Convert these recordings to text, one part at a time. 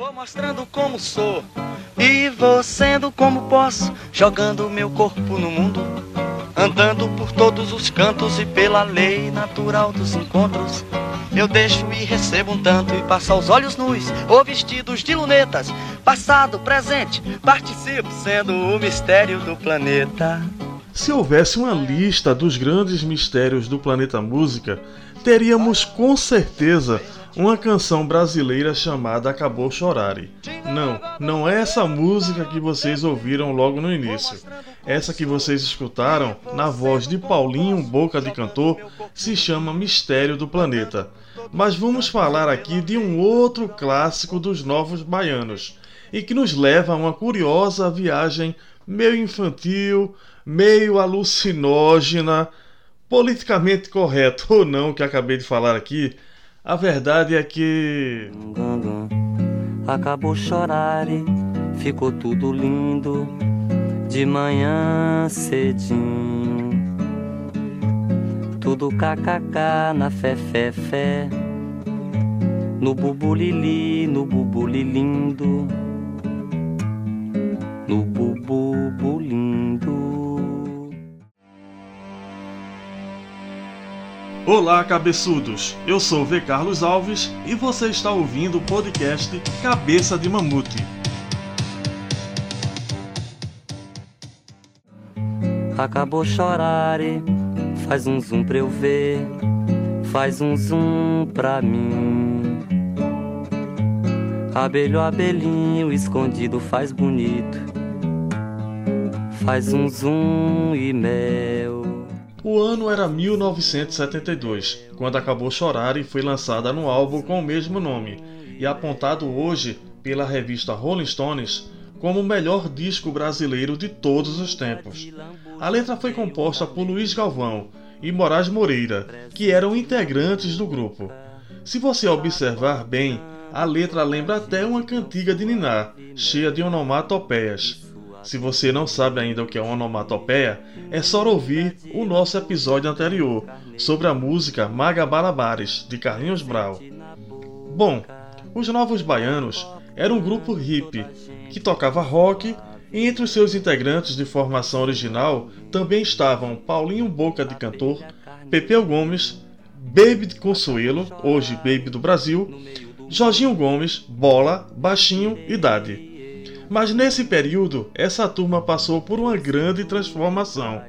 Vou mostrando como sou e vou sendo como posso, jogando meu corpo no mundo, andando por todos os cantos e pela lei natural dos encontros. Eu deixo e recebo um tanto e passo aos olhos nus ou vestidos de lunetas, passado, presente, participo sendo o mistério do planeta. Se houvesse uma lista dos grandes mistérios do planeta música, teríamos com certeza uma canção brasileira chamada Acabou Chorare. Não, não é essa música que vocês ouviram logo no início. Essa que vocês escutaram, na voz de Paulinho Boca de Cantor, se chama Mistério do Planeta. Mas vamos falar aqui de um outro clássico dos Novos Baianos e que nos leva a uma curiosa viagem meio infantil, meio alucinógena, politicamente correto ou não que acabei de falar aqui, a verdade é que. Acabou chorar e ficou tudo lindo de manhã cedinho. Tudo kkk na fé, fé, fé. No bubulili, no bubulilindo. No bubulindo. Olá, cabeçudos! Eu sou V. Carlos Alves e você está ouvindo o podcast Cabeça de Mamute. Acabou chorar faz um zoom pra eu ver, faz um zoom pra mim. Abelho, abelhinho escondido faz bonito, faz um zoom e mel. O ano era 1972, quando acabou Chorar e foi lançada no álbum com o mesmo nome, e apontado hoje pela revista Rolling Stones como o melhor disco brasileiro de todos os tempos. A letra foi composta por Luiz Galvão e Moraes Moreira, que eram integrantes do grupo. Se você observar bem, a letra lembra até uma cantiga de Niná, cheia de onomatopeias. Se você não sabe ainda o que é onomatopeia, é só ouvir o nosso episódio anterior sobre a música Maga Balabares, de Carlinhos Brau. Bom, os Novos Baianos eram um grupo hippie que tocava rock e entre os seus integrantes de formação original também estavam Paulinho Boca de Cantor, Pepeu Gomes, Baby de Consuelo, hoje Baby do Brasil, Jorginho Gomes, Bola, Baixinho e Dade. Mas nesse período, essa turma passou por uma grande transformação.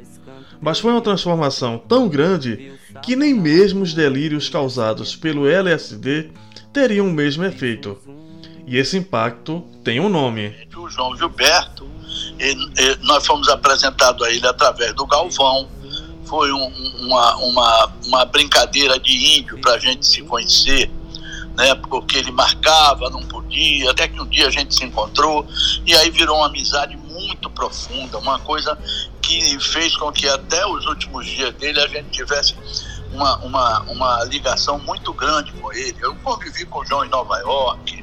Mas foi uma transformação tão grande que nem mesmo os delírios causados pelo LSD teriam o mesmo efeito. E esse impacto tem um nome. O João Gilberto, nós fomos apresentados a ele através do Galvão. Foi um, uma, uma, uma brincadeira de índio para a gente se conhecer né? Porque ele marcava, não podia, até que um dia a gente se encontrou e aí virou uma amizade muito profunda, uma coisa que fez com que até os últimos dias dele a gente tivesse uma, uma, uma ligação muito grande com ele. Eu convivi com o João em Nova York,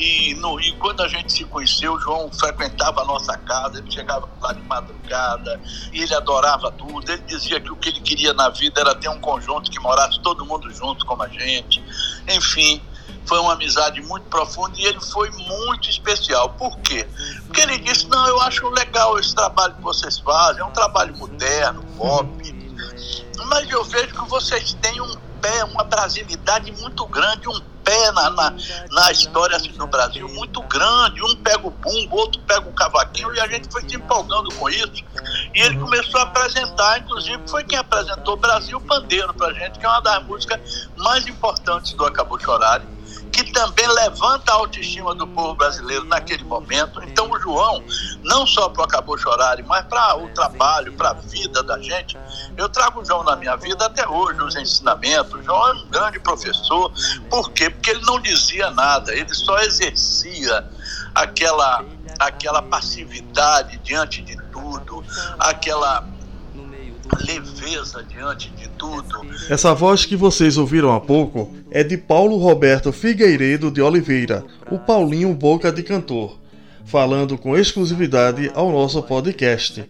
e, no, quando a gente se conheceu, o João frequentava a nossa casa, ele chegava lá de madrugada, ele adorava tudo. Ele dizia que o que ele queria na vida era ter um conjunto que morasse todo mundo junto como a gente. Enfim, foi uma amizade muito profunda e ele foi muito especial. Por quê? Porque ele disse: Não, eu acho legal esse trabalho que vocês fazem, é um trabalho moderno, pop, mas eu vejo que vocês têm um pé, uma brasilidade muito grande, um pé na, na, na história assim, do Brasil muito grande. Um pega o bumbo, outro pega o cavaquinho, e a gente foi se empolgando com isso. E ele começou a apresentar, inclusive foi quem apresentou Brasil Pandeiro pra gente, que é uma das músicas mais importantes do Acabou Chorar que também levanta a autoestima do povo brasileiro naquele momento. Então, o João, não só para o Acabou Chorar, mas para o trabalho, para a vida da gente, eu trago o João na minha vida até hoje, nos ensinamentos. O João é um grande professor. Por quê? Porque ele não dizia nada, ele só exercia aquela, aquela passividade diante de tudo, aquela leveza diante de tudo. Essa voz que vocês ouviram há pouco é de Paulo Roberto Figueiredo de Oliveira, o Paulinho Boca de Cantor, falando com exclusividade ao nosso podcast.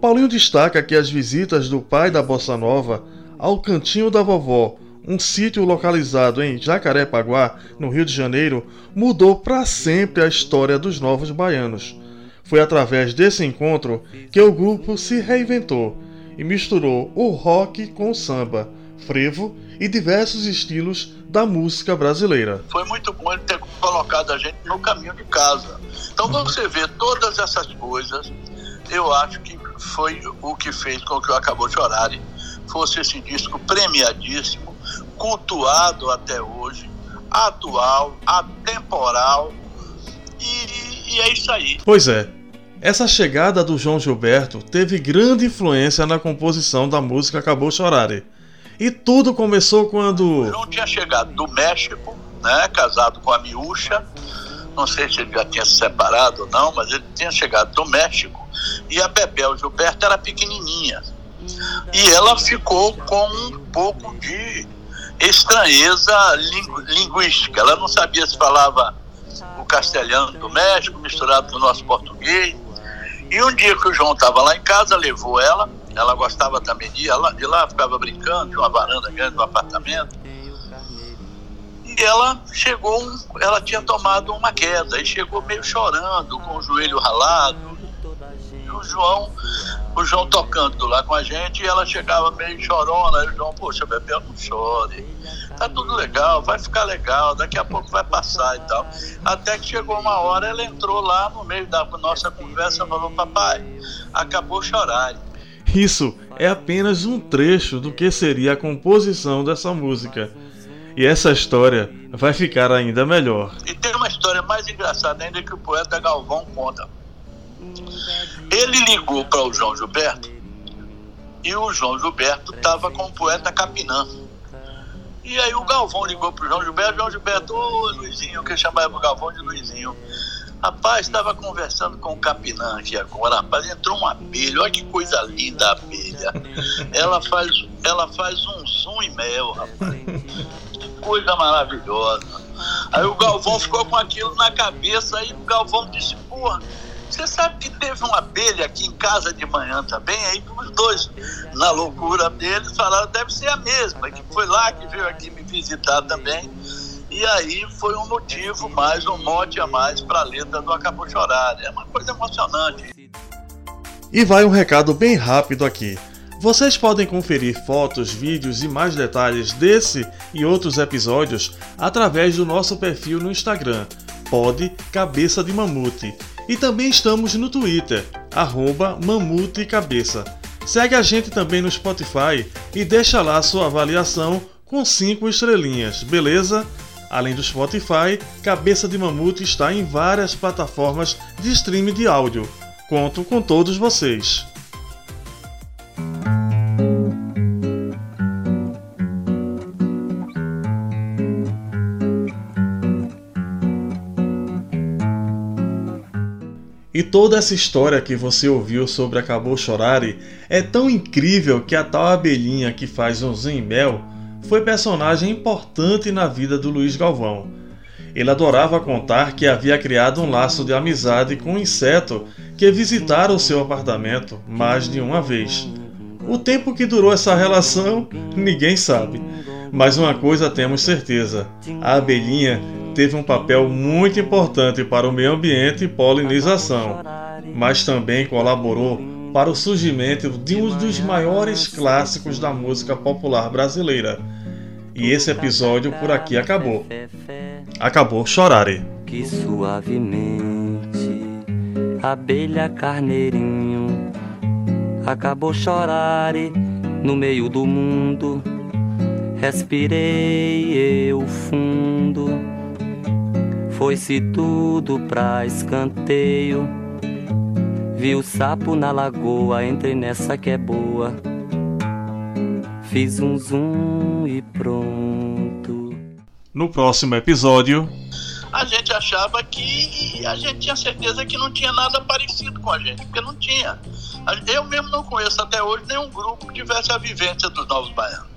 Paulinho destaca que as visitas do pai da bossa nova ao cantinho da vovó, um sítio localizado em Jacarepaguá, no Rio de Janeiro, mudou para sempre a história dos novos baianos. Foi através desse encontro que o grupo se reinventou e misturou o rock com o samba, frevo e diversos estilos da música brasileira. Foi muito bom ele ter colocado a gente no caminho de casa. Então você vê todas essas coisas, eu acho que foi o que fez com que o Acabou Chorar fosse esse disco premiadíssimo, cultuado até hoje, atual, atemporal, e, e é isso aí. Pois é, essa chegada do João Gilberto teve grande influência na composição da música Acabou Chorare. E tudo começou quando. O João tinha chegado do México, né, casado com a Miúcha. Não sei se ele já tinha se separado ou não, mas ele tinha chegado do México. E a Bebel Gilberto era pequenininha. E ela ficou com um pouco de estranheza lingu linguística. Ela não sabia se falava o castelhano do México misturado com o nosso português. E um dia que o João estava lá em casa, levou ela. Ela gostava também de ir lá, de lá ficava brincando, tinha uma varanda grande no apartamento. E ela chegou, ela tinha tomado uma queda e chegou meio chorando, com o joelho ralado. E o João o João tocando lá com a gente e ela chegava meio chorona. Aí o João, poxa, Bebel, não chore. Tá tudo legal, vai ficar legal, daqui a pouco vai passar e tal. Até que chegou uma hora, ela entrou lá no meio da nossa conversa e falou: Papai, acabou chorar. Isso é apenas um trecho do que seria a composição dessa música. E essa história vai ficar ainda melhor. E tem uma história mais engraçada ainda que o poeta Galvão conta. Ele ligou para o João Gilberto e o João Gilberto estava com o poeta Capinã. E aí o Galvão ligou para o João Gilberto, João Gilberto, ô Luizinho, que chamava o Galvão de Luizinho. Rapaz, estava conversando com o Capinã aqui agora, rapaz, entrou uma abelha, olha que coisa linda a abelha. Ela faz, ela faz um zoom e mel, rapaz. Que coisa maravilhosa. Aí o Galvão ficou com aquilo na cabeça, aí o Galvão disse, porra, você sabe que teve uma abelha aqui em casa de manhã também, aí os dois, na loucura deles, falaram, deve ser a mesma, que foi lá que veio aqui me visitar também. E aí foi um motivo mais, um mote a mais para a letra do Acabou Chorar. É uma coisa emocionante. E vai um recado bem rápido aqui. Vocês podem conferir fotos, vídeos e mais detalhes desse e outros episódios através do nosso perfil no Instagram, pod Cabeça de Mamute e também estamos no Twitter, arroba Mamute Cabeça. Segue a gente também no Spotify e deixa lá sua avaliação com 5 estrelinhas, beleza? Além do Spotify, Cabeça de Mamute está em várias plataformas de streaming de áudio. Conto com todos vocês. Toda essa história que você ouviu sobre Acabou Chorare é tão incrível que a tal abelhinha que faz um mel foi personagem importante na vida do Luiz Galvão. Ele adorava contar que havia criado um laço de amizade com um inseto que visitara o seu apartamento mais de uma vez. O tempo que durou essa relação, ninguém sabe. Mas uma coisa temos certeza: a abelhinha teve um papel muito importante para o meio ambiente e polinização, mas também colaborou para o surgimento de um dos maiores clássicos da música popular brasileira. E esse episódio por aqui acabou. Acabou Chorare. Que suavemente, abelha carneirinho, acabou chorare no meio do mundo. Respirei eu fundo foi-se tudo pra escanteio. Vi o sapo na lagoa, entrei nessa que é boa. Fiz um zoom e pronto. No próximo episódio. A gente achava que. A gente tinha certeza que não tinha nada parecido com a gente, porque não tinha. Eu mesmo não conheço até hoje nenhum grupo que tivesse a vivência dos Novos Baianos.